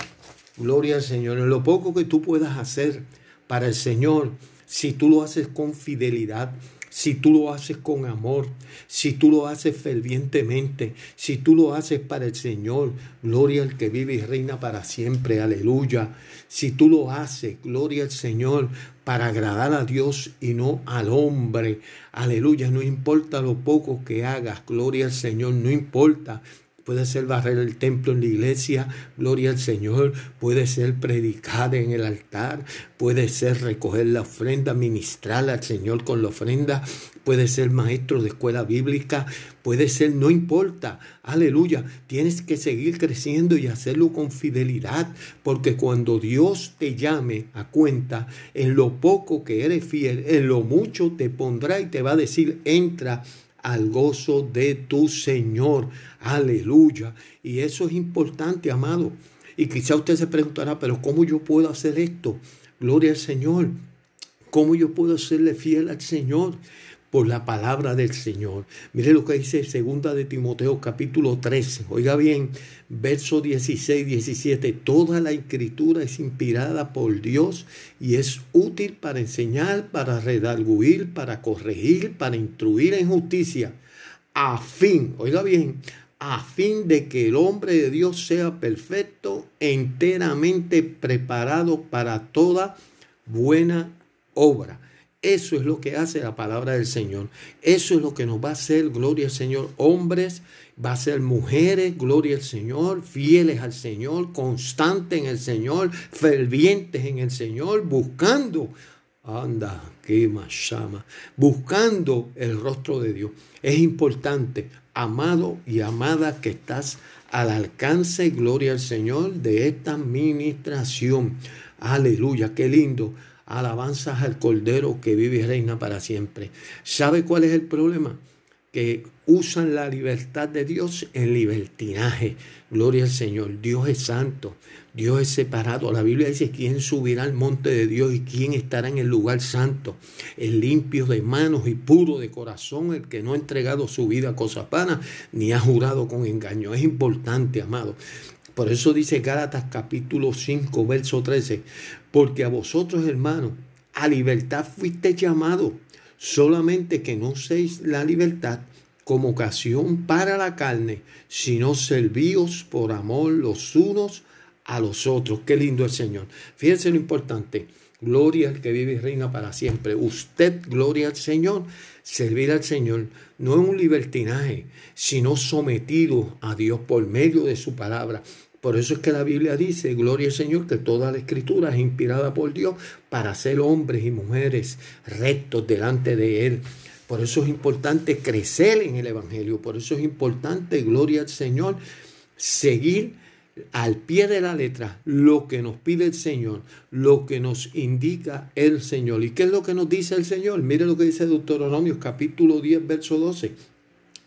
gloria al Señor, en lo poco que tú puedas hacer para el Señor, si tú lo haces con fidelidad, si tú lo haces con amor, si tú lo haces fervientemente, si tú lo haces para el Señor, gloria al que vive y reina para siempre, aleluya. Si tú lo haces, gloria al Señor, para agradar a Dios y no al hombre, aleluya, no importa lo poco que hagas, gloria al Señor, no importa Puede ser barrer el templo en la iglesia, gloria al Señor. Puede ser predicar en el altar. Puede ser recoger la ofrenda, ministrar al Señor con la ofrenda. Puede ser maestro de escuela bíblica. Puede ser, no importa. Aleluya. Tienes que seguir creciendo y hacerlo con fidelidad. Porque cuando Dios te llame a cuenta, en lo poco que eres fiel, en lo mucho te pondrá y te va a decir, entra al gozo de tu Señor. Aleluya. Y eso es importante, amado. Y quizá usted se preguntará, pero ¿cómo yo puedo hacer esto? Gloria al Señor. ¿Cómo yo puedo serle fiel al Señor? Por la palabra del Señor. Mire lo que dice segunda de Timoteo capítulo 13. Oiga bien, verso 16, 17. Toda la escritura es inspirada por Dios y es útil para enseñar, para redarguir, para corregir, para instruir en justicia, a fin, oiga bien, a fin de que el hombre de Dios sea perfecto, enteramente preparado para toda buena obra. Eso es lo que hace la palabra del Señor. Eso es lo que nos va a hacer, gloria al Señor, hombres, va a ser mujeres, gloria al Señor, fieles al Señor, constantes en el Señor, fervientes en el Señor, buscando, anda, qué más llama, buscando el rostro de Dios. Es importante, amado y amada, que estás al alcance, gloria al Señor, de esta administración. Aleluya, qué lindo alabanzas al Cordero que vive y reina para siempre. ¿Sabe cuál es el problema? Que usan la libertad de Dios en libertinaje. Gloria al Señor. Dios es santo. Dios es separado. La Biblia dice quién subirá al monte de Dios y quién estará en el lugar santo. El limpio de manos y puro de corazón, el que no ha entregado su vida a cosas vanas ni ha jurado con engaño. Es importante, amado. Por eso dice Gálatas capítulo 5, verso 13, porque a vosotros hermanos, a libertad fuiste llamados, solamente que no seis la libertad como ocasión para la carne, sino servíos por amor los unos a los otros. Qué lindo el Señor. Fíjense lo importante. Gloria al que vive y reina para siempre. Usted, gloria al Señor, servir al Señor, no es un libertinaje, sino sometido a Dios por medio de su palabra. Por eso es que la Biblia dice, gloria al Señor, que toda la escritura es inspirada por Dios para ser hombres y mujeres rectos delante de Él. Por eso es importante crecer en el Evangelio. Por eso es importante, gloria al Señor, seguir al pie de la letra lo que nos pide el Señor, lo que nos indica el Señor. ¿Y qué es lo que nos dice el Señor? Mire lo que dice Deuteronomio capítulo 10, verso 12.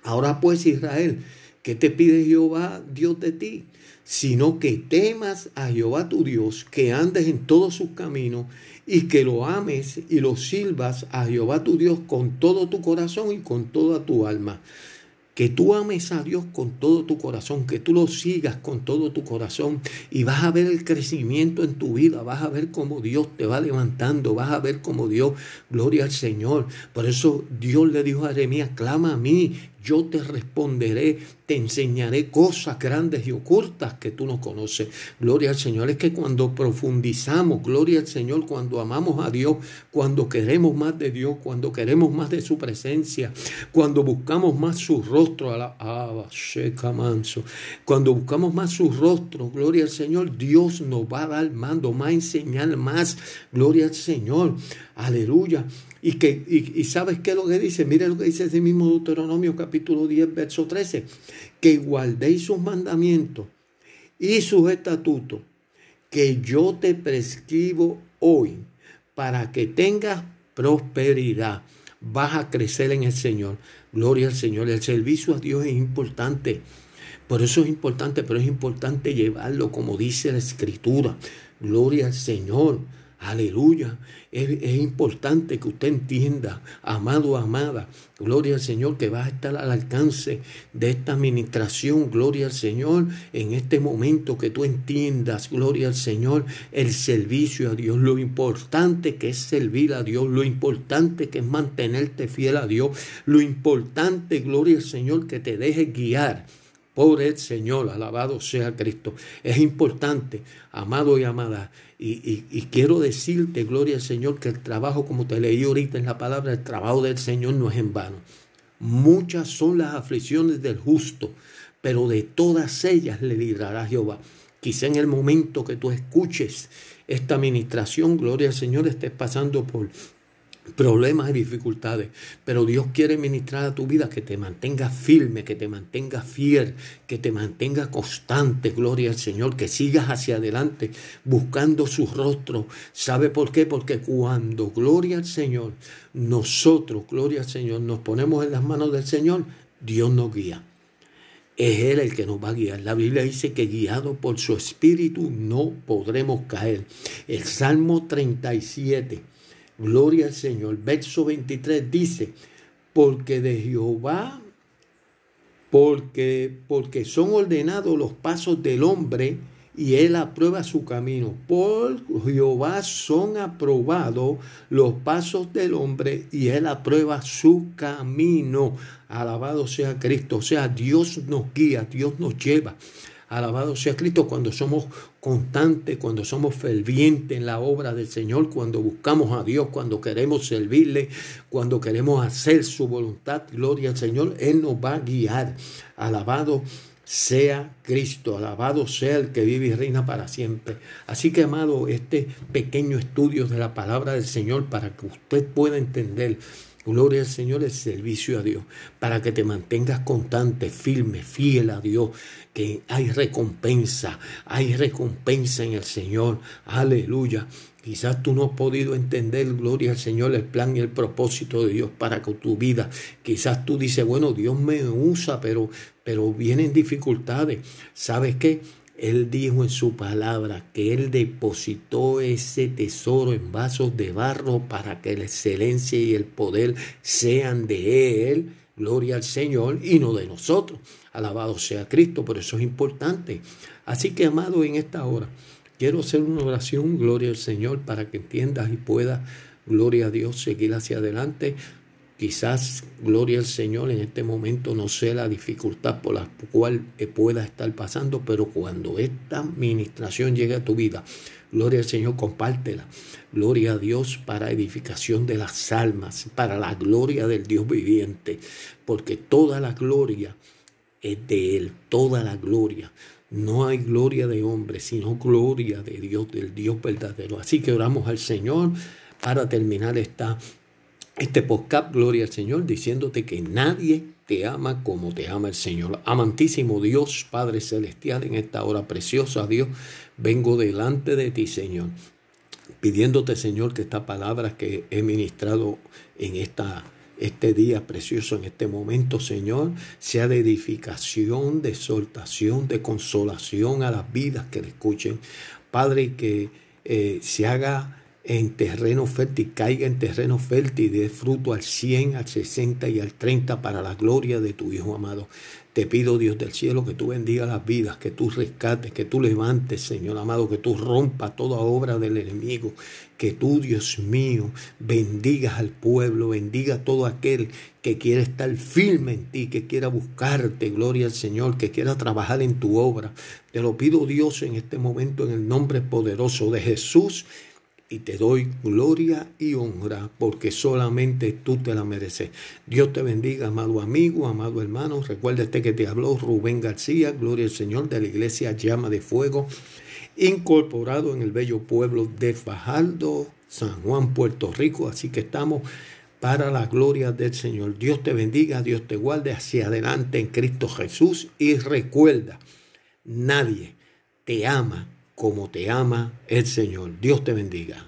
Ahora pues Israel, ¿qué te pide Jehová Dios de ti? Sino que temas a Jehová tu Dios, que andes en todos sus caminos y que lo ames y lo sirvas a Jehová tu Dios con todo tu corazón y con toda tu alma que tú ames a Dios con todo tu corazón, que tú lo sigas con todo tu corazón y vas a ver el crecimiento en tu vida, vas a ver cómo Dios te va levantando, vas a ver cómo Dios, gloria al Señor. Por eso Dios le dijo a Jeremías, clama a mí, yo te responderé, te enseñaré cosas grandes y ocultas que tú no conoces. Gloria al Señor. Es que cuando profundizamos, gloria al Señor, cuando amamos a Dios, cuando queremos más de Dios, cuando queremos más de su presencia, cuando buscamos más su rostro, a la manso, cuando buscamos más su rostro, gloria al Señor, Dios nos va a dar mando, más enseñar más, gloria al Señor. Aleluya. Y, que, y, sabes qué es lo que dice, mire lo que dice ese mismo Deuteronomio capítulo 10, verso 13, que guardéis sus mandamientos y sus estatutos que yo te prescribo hoy para que tengas prosperidad. Vas a crecer en el Señor. Gloria al Señor. El servicio a Dios es importante. Por eso es importante, pero es importante llevarlo como dice la Escritura. Gloria al Señor. Aleluya. Es, importante que usted entienda, amado, amada, gloria al Señor, que va a estar al alcance de esta administración, gloria al Señor, en este momento que tú entiendas, gloria al Señor, el servicio a Dios, lo importante que es servir a Dios, lo importante que es mantenerte fiel a Dios, lo importante, gloria al Señor, que te deje guiar por el Señor, alabado sea Cristo. Es importante, amado y amada, y, quiero decirte, gloria al Señor, que el trabajo, como te leí ahorita en la palabra, el trabajo del Señor no es en vano. Muchas son las aflicciones del justo, pero de todas ellas le librará Jehová. Quizá en el momento que tú escuches esta administración, gloria al Señor, estés pasando por problemas y dificultades, pero Dios quiere ministrar a tu vida que te mantenga firme, que te mantenga fiel, que te mantenga constante, gloria al Señor, que sigas hacia adelante buscando su rostro. ¿Sabe por qué? Porque cuando, gloria al Señor, nosotros, gloria al Señor, nos ponemos en las manos del Señor, Dios nos guía. Es Él el que nos va a guiar. La Biblia dice que guiado por su espíritu no podremos caer. El Salmo 37 Gloria al Señor. Verso 23 dice, porque de Jehová, porque, porque son ordenados los pasos del hombre y él aprueba su camino. Por Jehová son aprobados los pasos del hombre y él aprueba su camino. Alabado sea Cristo. O sea, Dios nos guía, Dios nos lleva. Alabado sea Cristo cuando somos constantes, cuando somos fervientes en la obra del Señor, cuando buscamos a Dios, cuando queremos servirle, cuando queremos hacer su voluntad. Gloria al Señor, Él nos va a guiar. Alabado sea Cristo, alabado sea el que vive y reina para siempre. Así que, amado, este pequeño estudio de la palabra del Señor para que usted pueda entender Gloria al Señor, el servicio a Dios, para que te mantengas constante, firme, fiel a Dios, que hay recompensa, hay recompensa en el Señor. Aleluya. Quizás tú no has podido entender, gloria al Señor, el plan y el propósito de Dios para con tu vida. Quizás tú dices, bueno, Dios me usa, pero, pero vienen dificultades. ¿Sabes qué? Él dijo en su palabra que Él depositó ese tesoro en vasos de barro para que la excelencia y el poder sean de Él. Gloria al Señor y no de nosotros. Alabado sea Cristo, por eso es importante. Así que, amado, en esta hora, quiero hacer una oración, gloria al Señor, para que entiendas y puedas, gloria a Dios, seguir hacia adelante. Quizás, gloria al Señor, en este momento no sé la dificultad por la cual pueda estar pasando, pero cuando esta administración llegue a tu vida, gloria al Señor, compártela. Gloria a Dios para edificación de las almas, para la gloria del Dios viviente, porque toda la gloria es de Él, toda la gloria. No hay gloria de hombre, sino gloria de Dios, del Dios verdadero. Así que oramos al Señor para terminar esta este podcast, Gloria al Señor, diciéndote que nadie te ama como te ama el Señor. Amantísimo Dios, Padre Celestial, en esta hora preciosa, Dios, vengo delante de ti, Señor, pidiéndote, Señor, que esta palabra que he ministrado en esta este día precioso, en este momento, Señor, sea de edificación, de exhortación, de consolación a las vidas que le escuchen. Padre, que eh, se haga en terreno fértil, caiga en terreno fértil y dé fruto al 100, al 60 y al 30 para la gloria de tu Hijo amado. Te pido, Dios del cielo, que tú bendigas las vidas, que tú rescates, que tú levantes, Señor amado, que tú rompas toda obra del enemigo, que tú, Dios mío, bendigas al pueblo, bendiga a todo aquel que quiera estar firme en ti, que quiera buscarte, gloria al Señor, que quiera trabajar en tu obra. Te lo pido, Dios, en este momento, en el nombre poderoso de Jesús y te doy gloria y honra porque solamente tú te la mereces. Dios te bendiga, amado amigo, amado hermano. Recuerda este que te habló Rubén García, gloria al Señor de la iglesia Llama de Fuego, incorporado en el bello pueblo de Fajardo, San Juan, Puerto Rico. Así que estamos para la gloria del Señor. Dios te bendiga, Dios te guarde hacia adelante en Cristo Jesús y recuerda, nadie te ama como te ama el Señor. Dios te bendiga.